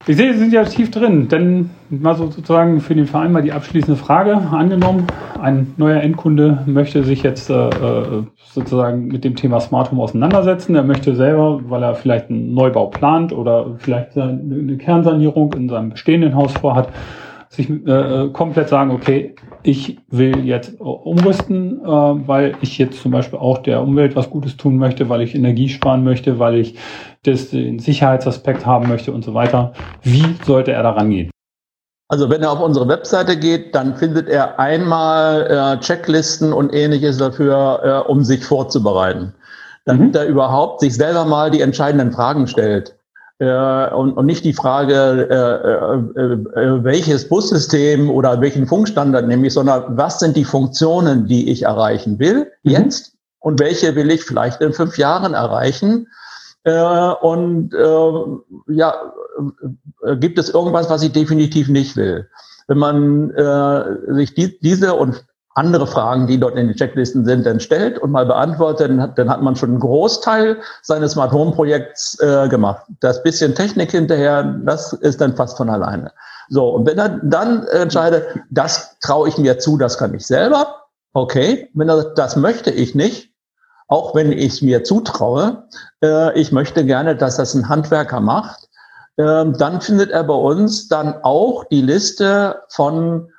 Ich sehe, Sie sind ja tief drin, denn mal sozusagen für den Verein mal die abschließende Frage angenommen. Ein neuer Endkunde möchte sich jetzt äh, äh, sozusagen mit dem Thema Smart Home auseinandersetzen. Er möchte selber, weil er vielleicht einen Neubau plant oder vielleicht eine Kernsanierung in seinem bestehenden Haus vorhat, sich äh, komplett sagen, okay, ich will jetzt umrüsten, äh, weil ich jetzt zum Beispiel auch der Umwelt was Gutes tun möchte, weil ich Energie sparen möchte, weil ich das, den Sicherheitsaspekt haben möchte und so weiter. Wie sollte er da rangehen? Also wenn er auf unsere Webseite geht, dann findet er einmal äh, Checklisten und ähnliches dafür, äh, um sich vorzubereiten. Damit mhm. er überhaupt sich selber mal die entscheidenden Fragen stellt. Äh, und, und nicht die Frage, äh, äh, äh, welches Bussystem oder welchen Funkstandard nehme ich, sondern was sind die Funktionen, die ich erreichen will mhm. jetzt und welche will ich vielleicht in fünf Jahren erreichen. Äh, und äh, ja, äh, gibt es irgendwas, was ich definitiv nicht will? Wenn man äh, sich die, diese und andere Fragen, die dort in den Checklisten sind, dann stellt und mal beantwortet, dann hat, dann hat man schon einen Großteil seines Smart Home Projekts äh, gemacht. Das bisschen Technik hinterher, das ist dann fast von alleine. So, und wenn er dann entscheidet, das traue ich mir zu, das kann ich selber, okay. Wenn er das möchte ich nicht, auch wenn ich es mir zutraue, äh, ich möchte gerne, dass das ein Handwerker macht, äh, dann findet er bei uns dann auch die Liste von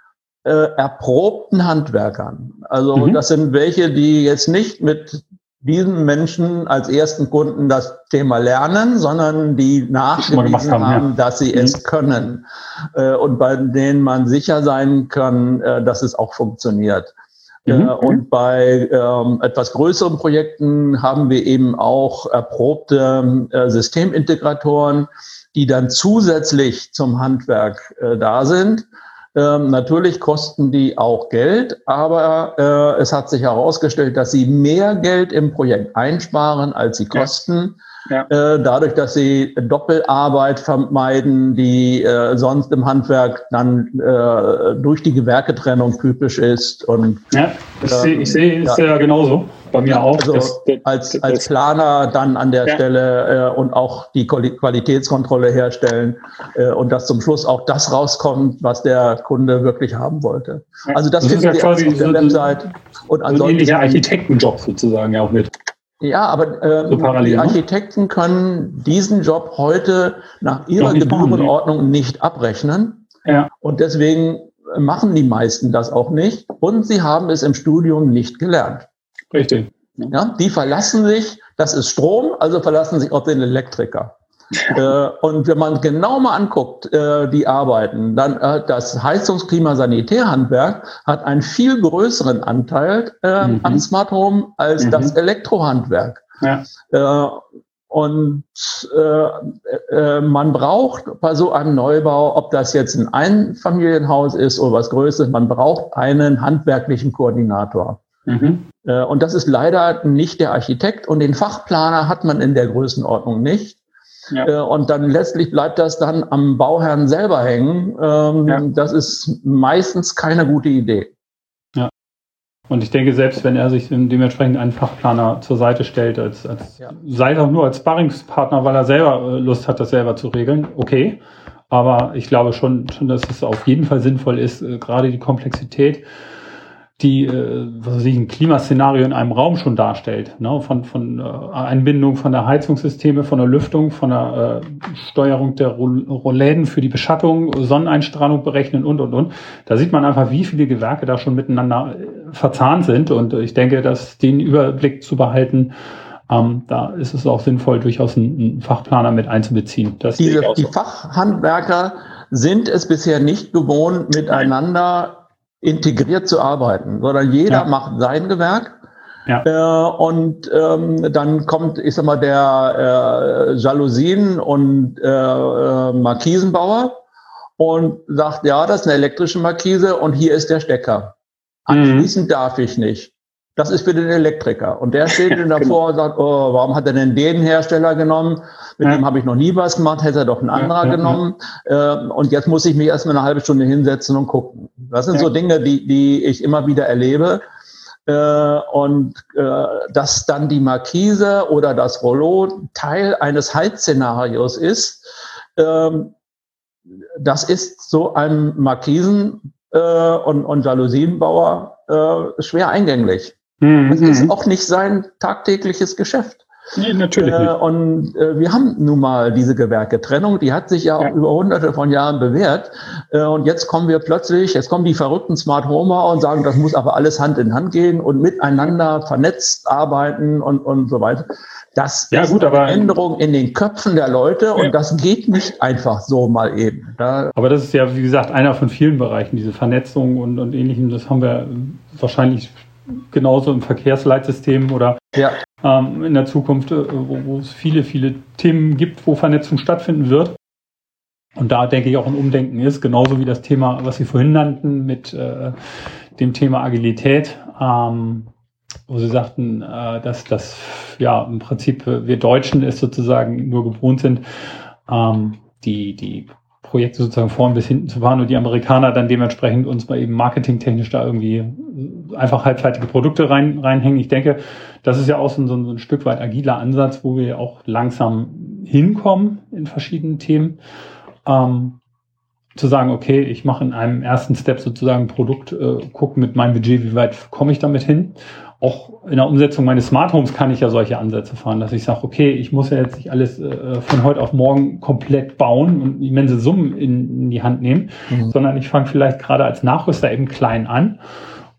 äh, erprobten Handwerkern. Also mhm. das sind welche, die jetzt nicht mit diesen Menschen als ersten Kunden das Thema lernen, sondern die nachgewiesen haben, haben ja. dass sie mhm. es können äh, und bei denen man sicher sein kann, äh, dass es auch funktioniert. Äh, mhm. und bei ähm, etwas größeren Projekten haben wir eben auch erprobte äh, Systemintegratoren, die dann zusätzlich zum Handwerk äh, da sind ähm, natürlich kosten die auch Geld, aber äh, es hat sich herausgestellt, dass sie mehr Geld im Projekt einsparen, als sie kosten. Ja. Äh, dadurch, dass sie Doppelarbeit vermeiden, die äh, sonst im Handwerk dann äh, durch die Gewerketrennung typisch ist. Und, ja, ich sehe ich seh, ist ja. ja genauso bei mir auch. Also das, als, das, als Planer dann an der ja. Stelle äh, und auch die Qualitätskontrolle herstellen äh, und dass zum Schluss auch das rauskommt, was der Kunde wirklich haben wollte. Also das, das ist ja quasi auf der so Website. Und ansonsten so ein Architektenjob sozusagen ja auch mit. Ja, aber äh, so die ne? Architekten können diesen Job heute nach ihrer Gebührenordnung nicht abrechnen. Ja. Und deswegen machen die meisten das auch nicht. Und sie haben es im Studium nicht gelernt. Richtig. Ja, die verlassen sich, das ist Strom, also verlassen sich auf den Elektriker. Äh, und wenn man genau mal anguckt, äh, die Arbeiten, dann äh, das Heizungsklimasanitärhandwerk hat einen viel größeren Anteil äh, mhm. an Smart Home als mhm. das Elektrohandwerk. Ja. Und äh, äh, man braucht bei so einem Neubau, ob das jetzt ein Einfamilienhaus ist oder was Größeres, man braucht einen handwerklichen Koordinator. Mhm. Äh, und das ist leider nicht der Architekt und den Fachplaner hat man in der Größenordnung nicht. Ja. Äh, und dann letztlich bleibt das dann am Bauherrn selber hängen. Ähm, ja. Das ist meistens keine gute Idee. Ja. Und ich denke, selbst wenn er sich dementsprechend einen Fachplaner zur Seite stellt, als, als ja. sei es auch nur als Sparringspartner, weil er selber äh, Lust hat, das selber zu regeln, okay. Aber ich glaube schon, schon dass es auf jeden Fall sinnvoll ist, gerade die Komplexität die äh, was weiß ich, ein Klimaszenario in einem Raum schon darstellt. Ne? Von, von äh, Einbindung von der Heizungssysteme, von der Lüftung, von der äh, Steuerung der Roläden für die Beschattung, Sonneneinstrahlung berechnen und, und, und. Da sieht man einfach, wie viele Gewerke da schon miteinander äh, verzahnt sind. Und ich denke, dass den Überblick zu behalten, ähm, da ist es auch sinnvoll, durchaus einen, einen Fachplaner mit einzubeziehen. Diese, die Fachhandwerker sind es bisher nicht gewohnt, miteinander integriert zu arbeiten, sondern jeder ja. macht sein Gewerk. Ja. Äh, und ähm, dann kommt, ich sag mal, der äh, Jalousien- und äh, äh, Markisenbauer und sagt, ja, das ist eine elektrische Markise und hier ist der Stecker. Anschließend mhm. darf ich nicht. Das ist für den Elektriker. Und der steht dann davor genau. und sagt, oh, warum hat er denn den Hersteller genommen? Mit ja. dem habe ich noch nie was gemacht, hätte er doch ein anderer ja, ja, genommen. Äh, und jetzt muss ich mich erstmal eine halbe Stunde hinsetzen und gucken. Das sind so Dinge, die, die ich immer wieder erlebe. Äh, und äh, dass dann die Markise oder das Rollo Teil eines Heizszenarios ist, ähm, das ist so einem Markisen- äh, und, und Jalousienbauer schwer eingänglich. Mhm. Das ist mhm. auch nicht sein tagtägliches Geschäft. Nee, natürlich äh, und äh, wir haben nun mal diese Gewerketrennung, die hat sich ja, ja. auch über hunderte von Jahren bewährt. Äh, und jetzt kommen wir plötzlich, jetzt kommen die verrückten Smart Homer und sagen, das muss aber alles Hand in Hand gehen und miteinander vernetzt arbeiten und, und so weiter. Das ja, ist gut, eine Änderung in den Köpfen der Leute und ja. das geht nicht einfach so mal eben. Da aber das ist ja, wie gesagt, einer von vielen Bereichen, diese Vernetzung und, und ähnlichem. Das haben wir wahrscheinlich genauso im Verkehrsleitsystem oder ja. ähm, in der Zukunft, äh, wo, wo, es viele, viele Themen gibt, wo Vernetzung stattfinden wird. Und da denke ich auch ein Umdenken ist, genauso wie das Thema, was Sie vorhin nannten, mit äh, dem Thema Agilität, ähm, wo Sie sagten, äh, dass das ja im Prinzip wir Deutschen es sozusagen nur gewohnt sind, ähm, die, die Projekte sozusagen vorn bis hinten zu fahren und die Amerikaner dann dementsprechend uns mal eben marketingtechnisch da irgendwie einfach halbfertige Produkte rein, reinhängen. Ich denke, das ist ja auch so ein, so ein Stück weit agiler Ansatz, wo wir auch langsam hinkommen in verschiedenen Themen. Ähm, zu sagen, okay, ich mache in einem ersten Step sozusagen ein Produkt, äh, gucke mit meinem Budget, wie weit komme ich damit hin. Auch in der Umsetzung meines Smart Homes kann ich ja solche Ansätze fahren, dass ich sage, okay, ich muss ja jetzt nicht alles äh, von heute auf morgen komplett bauen und immense Summen in, in die Hand nehmen, mhm. sondern ich fange vielleicht gerade als Nachrüster eben klein an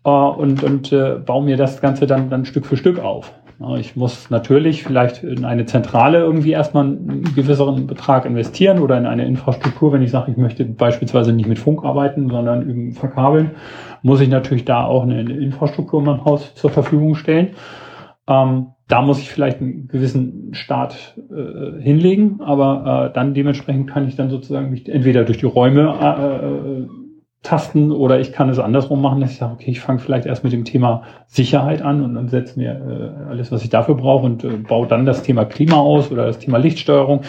äh, und, und äh, baue mir das Ganze dann, dann Stück für Stück auf. Ich muss natürlich vielleicht in eine Zentrale irgendwie erstmal einen gewisseren Betrag investieren oder in eine Infrastruktur, wenn ich sage, ich möchte beispielsweise nicht mit Funk arbeiten, sondern eben verkabeln, muss ich natürlich da auch eine, Infrastruktur in meinem Haus zur Verfügung stellen. Ähm, da muss ich vielleicht einen gewissen Start äh, hinlegen, aber äh, dann dementsprechend kann ich dann sozusagen mich entweder durch die Räume äh, äh tasten oder ich kann es andersrum machen, dass ich sage, okay, ich fange vielleicht erst mit dem Thema Sicherheit an und dann setze mir äh, alles, was ich dafür brauche und äh, baue dann das Thema Klima aus oder das Thema Lichtsteuerung.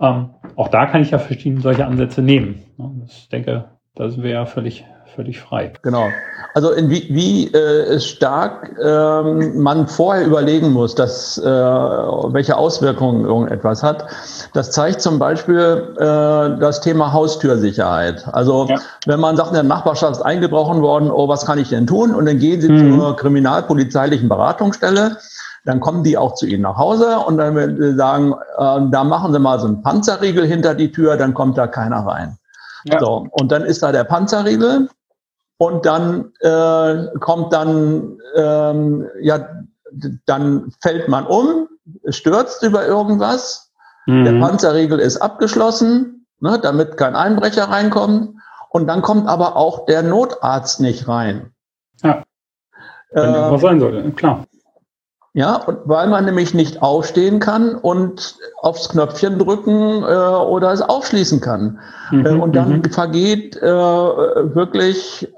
Ähm, auch da kann ich ja verschiedene solche Ansätze nehmen. Ich denke, das wäre völlig völlig frei. Genau. Also in wie, wie äh, stark ähm, man vorher überlegen muss, dass, äh, welche Auswirkungen irgendetwas hat. Das zeigt zum Beispiel äh, das Thema Haustürsicherheit. Also ja. wenn man sagt, in der Nachbarschaft ist eingebrochen worden, oh, was kann ich denn tun? Und dann gehen sie mhm. zur kriminalpolizeilichen Beratungsstelle dann kommen die auch zu Ihnen nach Hause und dann sie sagen, äh, da machen Sie mal so einen Panzerriegel hinter die Tür, dann kommt da keiner rein. Ja. So, und dann ist da der Panzerriegel und dann äh, kommt dann, ähm, ja, dann fällt man um, stürzt über irgendwas, mhm. der Panzerriegel ist abgeschlossen, ne, damit kein Einbrecher reinkommt und dann kommt aber auch der Notarzt nicht rein. Ja. Wenn äh, was sein sollte, klar. Ja, und weil man nämlich nicht aufstehen kann und aufs Knöpfchen drücken äh, oder es aufschließen kann. Mhm, äh, und dann mhm. vergeht äh, wirklich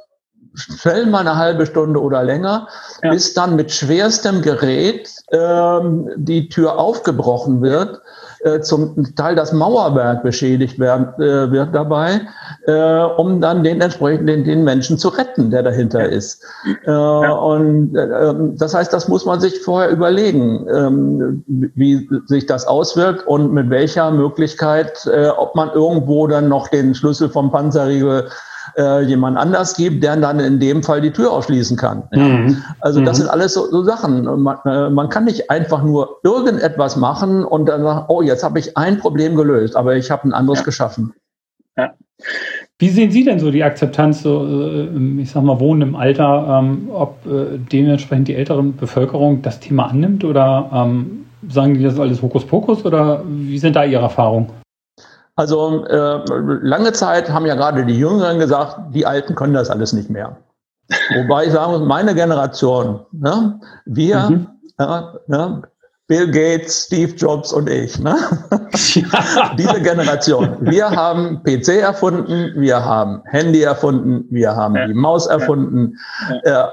schnell mal eine halbe Stunde oder länger, ja. bis dann mit schwerstem Gerät ähm, die Tür aufgebrochen wird, äh, zum Teil das Mauerwerk beschädigt werden, äh, wird dabei, äh, um dann den entsprechenden den Menschen zu retten, der dahinter ist. Äh, ja. Und äh, ähm, das heißt, das muss man sich vorher überlegen, ähm, wie sich das auswirkt und mit welcher Möglichkeit, äh, ob man irgendwo dann noch den Schlüssel vom Panzerriegel äh, jemand anders gibt, der dann in dem Fall die Tür aufschließen kann. Ja. Mhm. Also das mhm. sind alles so, so Sachen. Man, äh, man, kann nicht einfach nur irgendetwas machen und dann sagen, oh, jetzt habe ich ein Problem gelöst, aber ich habe ein anderes ja. geschaffen. Ja. Wie sehen Sie denn so die Akzeptanz, so, äh, ich sag mal, Wohnen im Alter, ähm, ob äh, dementsprechend die ältere Bevölkerung das Thema annimmt oder ähm, sagen die das alles Hokuspokus oder wie sind da Ihre Erfahrungen? Also äh, lange Zeit haben ja gerade die Jüngeren gesagt, die Alten können das alles nicht mehr. Wobei ich sagen muss, meine Generation, ne, wir, mhm. ja, ne, Bill Gates, Steve Jobs und ich, ne? Ja. diese Generation, wir haben PC erfunden, wir haben Handy erfunden, wir haben ja. die Maus erfunden. Äh,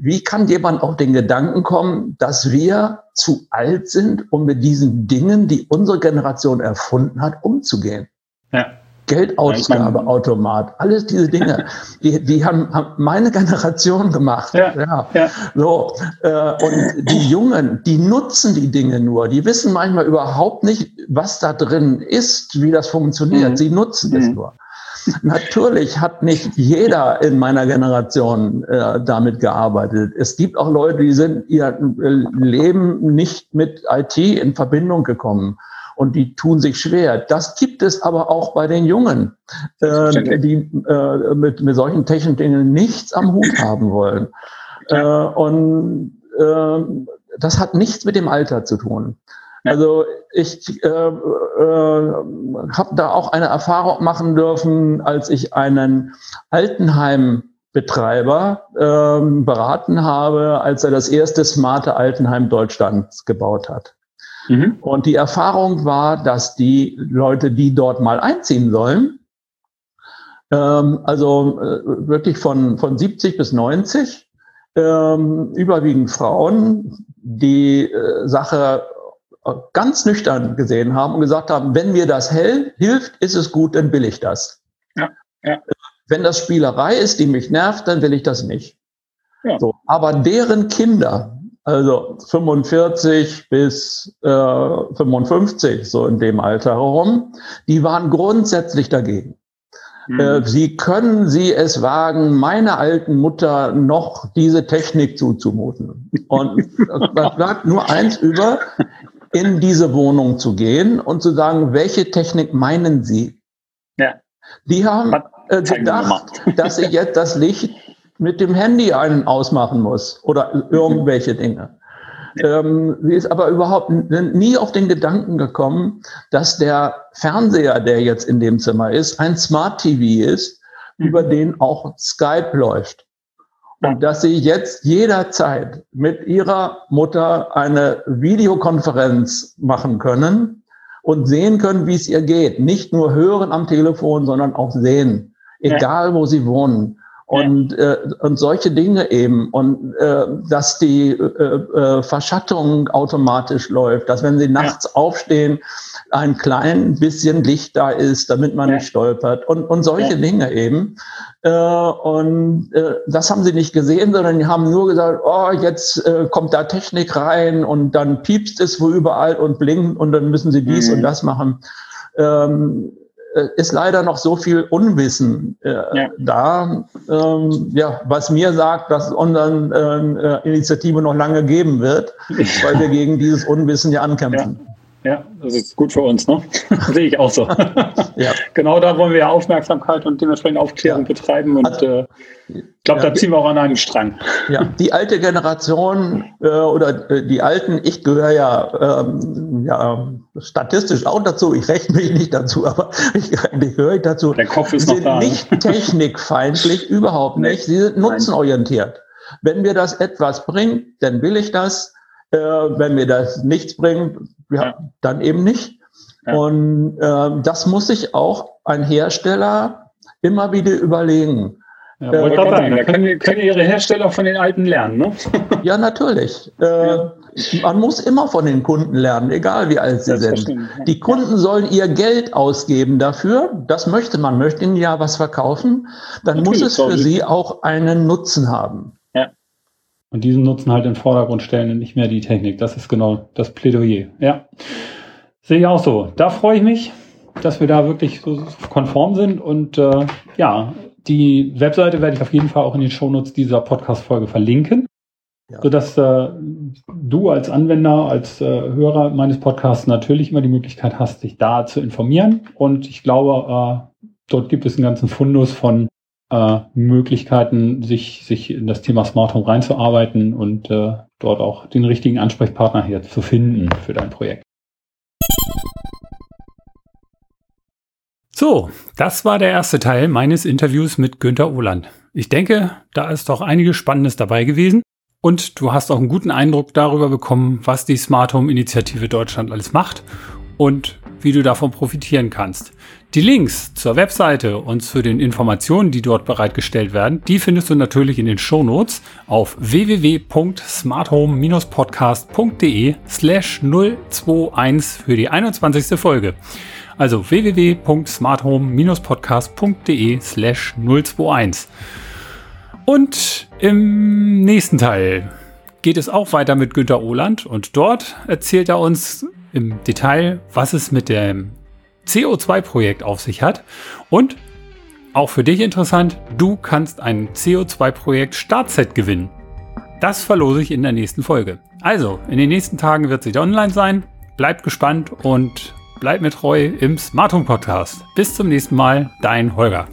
wie kann jemand auf den Gedanken kommen, dass wir zu alt sind, um mit diesen Dingen, die unsere Generation erfunden hat, umzugehen? Ja. Geldausgabeautomat, alles diese Dinge, die, die haben, haben meine Generation gemacht. Ja, ja. ja. So, äh, und die Jungen, die nutzen die Dinge nur. Die wissen manchmal überhaupt nicht, was da drin ist, wie das funktioniert. Mhm. Sie nutzen es mhm. nur. Natürlich hat nicht jeder in meiner Generation äh, damit gearbeitet. Es gibt auch Leute, die sind ihr Leben nicht mit IT in Verbindung gekommen und die tun sich schwer. Das gibt es aber auch bei den Jungen, äh, die äh, mit, mit solchen technischen Dingen nichts am Hut haben wollen. Äh, und äh, das hat nichts mit dem Alter zu tun. Also ich äh, äh, habe da auch eine Erfahrung machen dürfen, als ich einen Altenheimbetreiber äh, beraten habe, als er das erste smarte Altenheim Deutschlands gebaut hat. Mhm. Und die Erfahrung war, dass die Leute, die dort mal einziehen sollen, ähm, also äh, wirklich von, von 70 bis 90, ähm, überwiegend Frauen, die äh, Sache ganz nüchtern gesehen haben und gesagt haben, wenn mir das hell hilft, ist es gut, dann will ich das. Ja, ja. Wenn das Spielerei ist, die mich nervt, dann will ich das nicht. Ja. So, aber deren Kinder, also 45 bis äh, 55, so in dem Alter herum, die waren grundsätzlich dagegen. Mhm. Äh, sie können Sie es wagen, meiner alten Mutter noch diese Technik zuzumuten. Und da bleibt nur eins über, in diese Wohnung zu gehen und zu sagen, welche Technik meinen Sie? Ja. Die haben äh, gedacht, dass ich jetzt das Licht mit dem Handy einen ausmachen muss oder irgendwelche Dinge. Ähm, sie ist aber überhaupt nie auf den Gedanken gekommen, dass der Fernseher, der jetzt in dem Zimmer ist, ein Smart TV ist, mhm. über den auch Skype läuft. Und dass sie jetzt jederzeit mit ihrer Mutter eine Videokonferenz machen können und sehen können, wie es ihr geht. Nicht nur hören am Telefon, sondern auch sehen, egal wo sie wohnen und, äh, und solche Dinge eben und äh, dass die äh, äh, Verschattung automatisch läuft, dass wenn sie nachts ja. aufstehen, ein klein bisschen Licht da ist, damit man ja. nicht stolpert und, und solche ja. Dinge eben. Äh, und äh, das haben sie nicht gesehen, sondern die haben nur gesagt, oh, jetzt äh, kommt da Technik rein und dann piepst es wo überall und blinkt und dann müssen sie dies mhm. und das machen. Ähm, äh, ist leider noch so viel Unwissen äh, ja. da, ähm, ja, was mir sagt, dass es unseren äh, Initiative noch lange geben wird, weil wir gegen dieses Unwissen ja ankämpfen. Ja. Ja, das ist gut für uns, ne? Sehe ich auch so. ja. Genau da wollen wir ja Aufmerksamkeit und dementsprechend Aufklärung ja. betreiben und äh, ich glaube, ja, da ziehen wir auch an einem Strang. Ja, die alte Generation äh, oder äh, die Alten, ich gehöre ja, ähm, ja statistisch auch dazu, ich rechne mich nicht dazu, aber ich, eigentlich gehöre ich dazu. Der Kopf ist Sie sind noch da. Ne? nicht technikfeindlich, überhaupt nicht. Sie sind nutzenorientiert. Wenn mir das etwas bringt, dann will ich das. Äh, wenn mir das nichts bringt, ja, ja. dann eben nicht. Ja. Und äh, das muss sich auch ein Hersteller immer wieder überlegen. Ja, wollte äh, sagen, da können, können Ihre Hersteller von den Alten lernen, ne? ja, natürlich. Äh. Man muss immer von den Kunden lernen, egal wie alt sie sind. Die Kunden sollen ihr Geld ausgeben dafür. Das möchte man, möchte ihnen ja was verkaufen. Dann natürlich, muss es für sie auch einen Nutzen haben. Und diesen Nutzen halt in den Vordergrund stellen und nicht mehr die Technik. Das ist genau das Plädoyer. Ja. Sehe ich auch so. Da freue ich mich, dass wir da wirklich so konform sind. Und äh, ja, die Webseite werde ich auf jeden Fall auch in den Shownotes dieser Podcast-Folge verlinken. Ja. sodass äh, du als Anwender, als äh, Hörer meines Podcasts natürlich immer die Möglichkeit hast, dich da zu informieren. Und ich glaube, äh, dort gibt es einen ganzen Fundus von äh, Möglichkeiten, sich, sich in das Thema Smart Home reinzuarbeiten und äh, dort auch den richtigen Ansprechpartner hier zu finden für dein Projekt. So, das war der erste Teil meines Interviews mit Günter Oland. Ich denke, da ist doch einiges Spannendes dabei gewesen und du hast auch einen guten Eindruck darüber bekommen, was die Smart Home Initiative Deutschland alles macht und wie du davon profitieren kannst. Die Links zur Webseite und zu den Informationen, die dort bereitgestellt werden, die findest du natürlich in den Shownotes auf www.smarthome-podcast.de slash 021 für die 21. Folge. Also www.smarthome-podcast.de slash 021. Und im nächsten Teil geht es auch weiter mit Günter Ohland und dort erzählt er uns im Detail, was es mit dem CO2-Projekt auf sich hat. Und auch für dich interessant, du kannst ein CO2-Projekt Startset gewinnen. Das verlose ich in der nächsten Folge. Also, in den nächsten Tagen wird sie online sein. Bleibt gespannt und bleibt mir treu im Smart Home Podcast. Bis zum nächsten Mal, dein Holger.